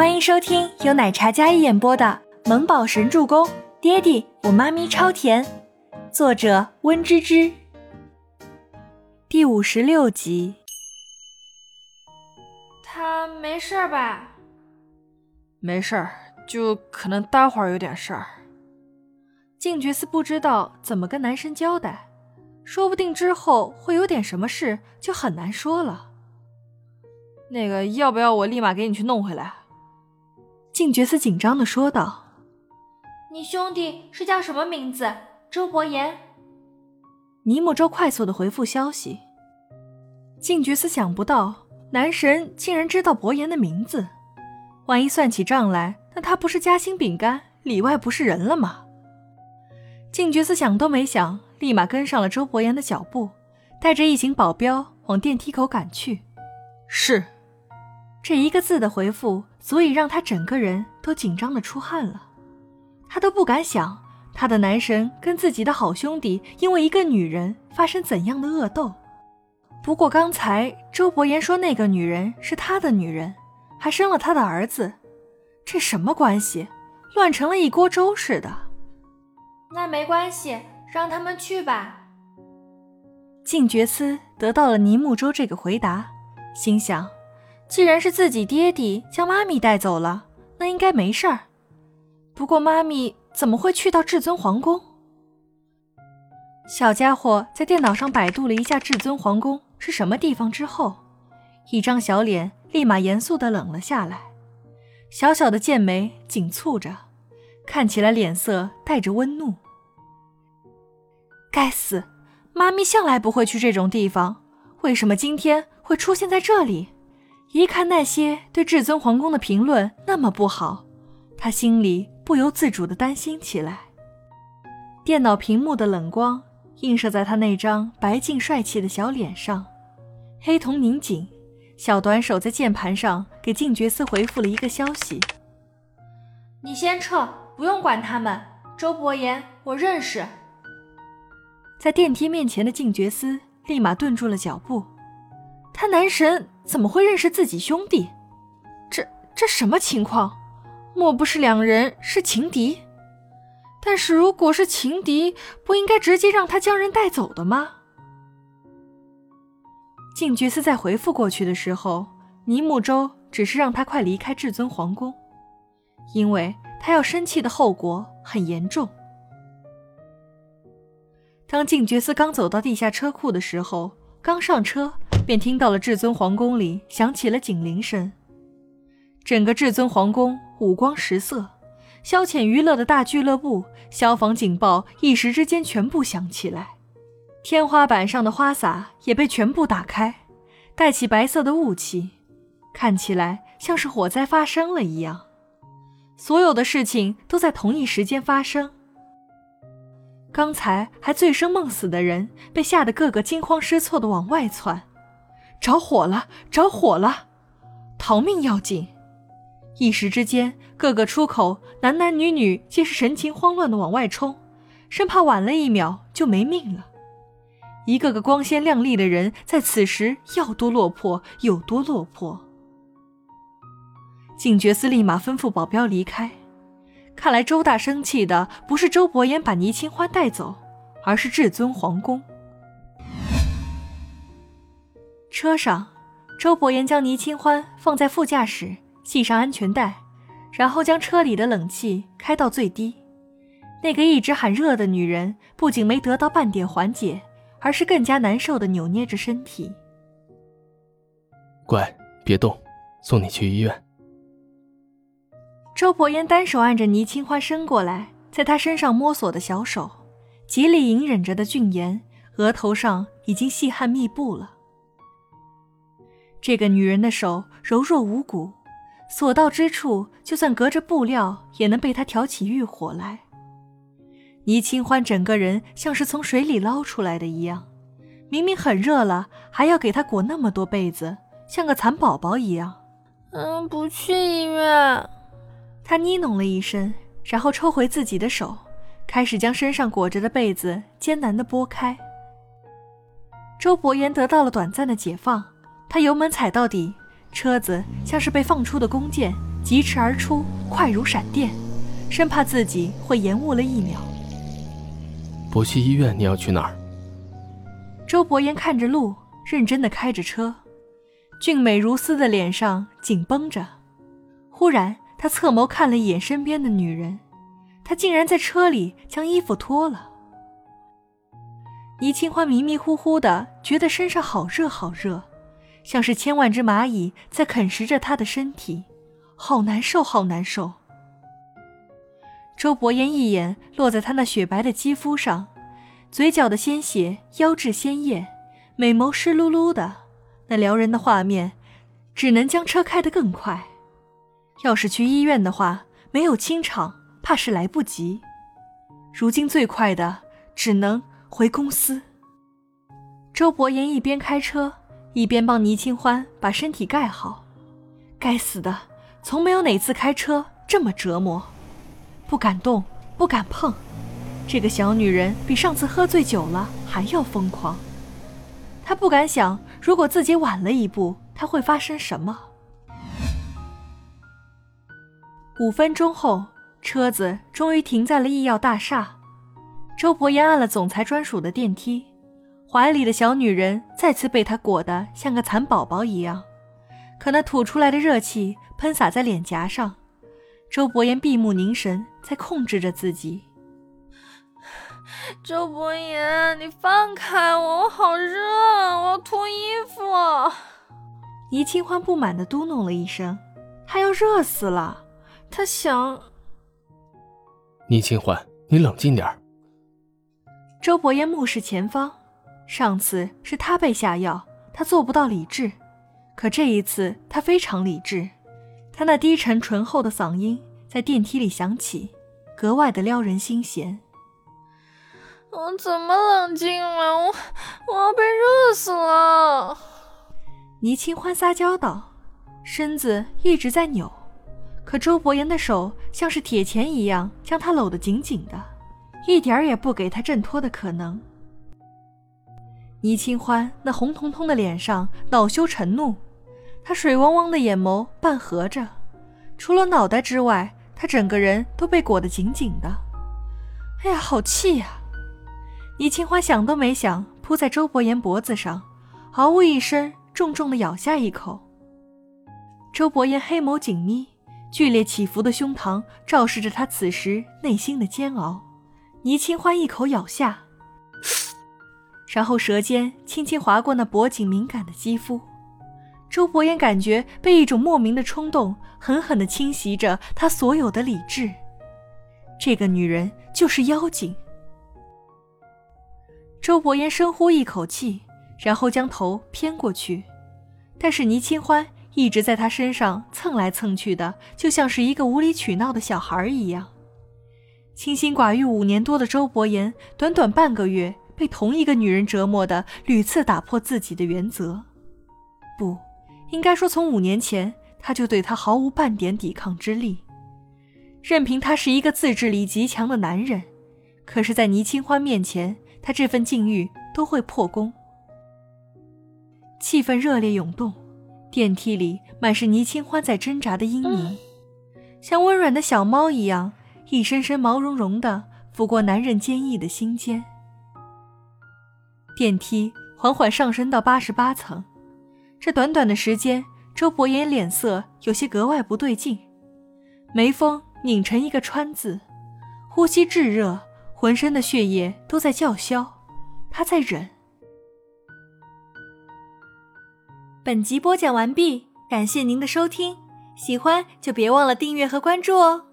欢迎收听由奶茶嘉一演播的《萌宝神助攻》，爹地我妈咪超甜，作者温芝芝。第五十六集。他没事吧？没事儿，就可能待会儿有点事儿。静觉寺不知道怎么跟男神交代，说不定之后会有点什么事，就很难说了。那个，要不要我立马给你去弄回来？静觉寺紧张的说道：“你兄弟是叫什么名字？周伯言。”尼莫舟快速的回复消息。静觉寺想不到男神竟然知道伯言的名字，万一算起账来，那他不是夹心饼干里外不是人了吗？静觉寺想都没想，立马跟上了周伯言的脚步，带着一行保镖往电梯口赶去。是。这一个字的回复，足以让他整个人都紧张的出汗了。他都不敢想，他的男神跟自己的好兄弟因为一个女人发生怎样的恶斗。不过刚才周伯言说那个女人是他的女人，还生了他的儿子，这什么关系？乱成了一锅粥似的。那没关系，让他们去吧。静觉思得到了尼木舟这个回答，心想。既然是自己爹地将妈咪带走了，那应该没事儿。不过妈咪怎么会去到至尊皇宫？小家伙在电脑上百度了一下至尊皇宫是什么地方之后，一张小脸立马严肃的冷了下来，小小的剑眉紧蹙着，看起来脸色带着温怒。该死，妈咪向来不会去这种地方，为什么今天会出现在这里？一看那些对至尊皇宫的评论那么不好，他心里不由自主地担心起来。电脑屏幕的冷光映射在他那张白净帅气的小脸上，黑瞳拧紧，小短手在键盘上给静觉司回复了一个消息：“你先撤，不用管他们。周伯言，我认识。”在电梯面前的静觉司立马顿住了脚步，他男神。怎么会认识自己兄弟？这这什么情况？莫不是两人是情敌？但是如果是情敌，不应该直接让他将人带走的吗？静觉寺在回复过去的时候，尼木舟只是让他快离开至尊皇宫，因为他要生气的后果很严重。当静觉寺刚走到地下车库的时候，刚上车。便听到了至尊皇宫里响起了警铃声，整个至尊皇宫五光十色，消遣娱乐的大俱乐部消防警报一时之间全部响起来，天花板上的花洒也被全部打开，带起白色的雾气，看起来像是火灾发生了一样。所有的事情都在同一时间发生，刚才还醉生梦死的人被吓得个个惊慌失措的往外窜。着火了！着火了！逃命要紧！一时之间，各个出口男男女女皆是神情慌乱的往外冲，生怕晚了一秒就没命了。一个个光鲜亮丽的人在此时要多落魄有多落魄。警觉司立马吩咐保镖离开。看来周大生气的不是周伯言把倪清欢带走，而是至尊皇宫。车上，周伯言将倪清欢放在副驾驶，系上安全带，然后将车里的冷气开到最低。那个一直喊热的女人不仅没得到半点缓解，而是更加难受的扭捏着身体。乖，别动，送你去医院。周伯言单手按着倪清欢伸过来，在她身上摸索的小手，极力隐忍着的俊颜，额头上已经细汗密布了。这个女人的手柔弱无骨，所到之处，就算隔着布料，也能被她挑起欲火来。倪清欢整个人像是从水里捞出来的一样，明明很热了，还要给她裹那么多被子，像个蚕宝宝一样。嗯，不去医院。她呢哝了一声，然后抽回自己的手，开始将身上裹着的被子艰难地拨开。周伯言得到了短暂的解放。他油门踩到底，车子像是被放出的弓箭，疾驰而出，快如闪电，生怕自己会延误了一秒。不去医院，你要去哪儿？周伯言看着路，认真的开着车，俊美如丝的脸上紧绷着。忽然，他侧眸看了一眼身边的女人，她竟然在车里将衣服脱了。倪清欢迷迷糊糊的觉得身上好热好热，像是千万只蚂蚁在啃食着他的身体，好难受好难受。周伯言一眼落在他那雪白的肌肤上。嘴角的鲜血，腰质鲜艳，美眸湿漉漉的，那撩人的画面，只能将车开得更快。要是去医院的话，没有清场，怕是来不及。如今最快的，只能回公司。周伯言一边开车，一边帮倪清欢把身体盖好。该死的，从没有哪次开车这么折磨，不敢动，不敢碰。这个小女人比上次喝醉酒了还要疯狂。她不敢想，如果自己晚了一步，她会发生什么。五分钟后，车子终于停在了医药大厦。周伯言按了总裁专属的电梯，怀里的小女人再次被他裹得像个蚕宝宝一样，可那吐出来的热气喷洒在脸颊上。周伯言闭目凝神，在控制着自己。周伯言，你放开我，我好热，我要脱衣服。倪清欢不满地嘟哝了一声：“他要热死了，他想……”倪清欢，你冷静点儿周伯言目视前方，上次是他被下药，他做不到理智，可这一次他非常理智。他那低沉醇厚的嗓音在电梯里响起，格外的撩人心弦。我怎么冷静了？我我要被热死了！倪清欢撒娇道，身子一直在扭，可周伯言的手像是铁钳一样将她搂得紧紧的，一点儿也不给她挣脱的可能。倪清欢那红彤彤的脸上恼羞成怒，她水汪汪的眼眸半合着，除了脑袋之外，她整个人都被裹得紧紧的。哎呀，好气呀！倪清欢想都没想，扑在周伯言脖子上，嗷呜一声，重重的咬下一口。周伯言黑眸紧眯，剧烈起伏的胸膛昭示着他此时内心的煎熬。倪清欢一口咬下，然后舌尖轻轻划过那脖颈敏感的肌肤。周伯言感觉被一种莫名的冲动狠狠地侵袭着他所有的理智。这个女人就是妖精。周伯言深呼一口气，然后将头偏过去，但是倪清欢一直在他身上蹭来蹭去的，就像是一个无理取闹的小孩一样。清心寡欲五年多的周伯言，短短半个月被同一个女人折磨的屡次打破自己的原则。不应该说，从五年前他就对她毫无半点抵抗之力，任凭他是一个自制力极强的男人，可是，在倪清欢面前。他这份境遇都会破功。气氛热烈涌动，电梯里满是倪清欢在挣扎的阴影，像温软的小猫一样，一声声毛茸茸的抚过男人坚毅的心间。电梯缓缓上升到八十八层，这短短的时间，周伯言脸色有些格外不对劲，眉峰拧成一个川字，呼吸炙热。浑身的血液都在叫嚣，他在忍。本集播讲完毕，感谢您的收听，喜欢就别忘了订阅和关注哦。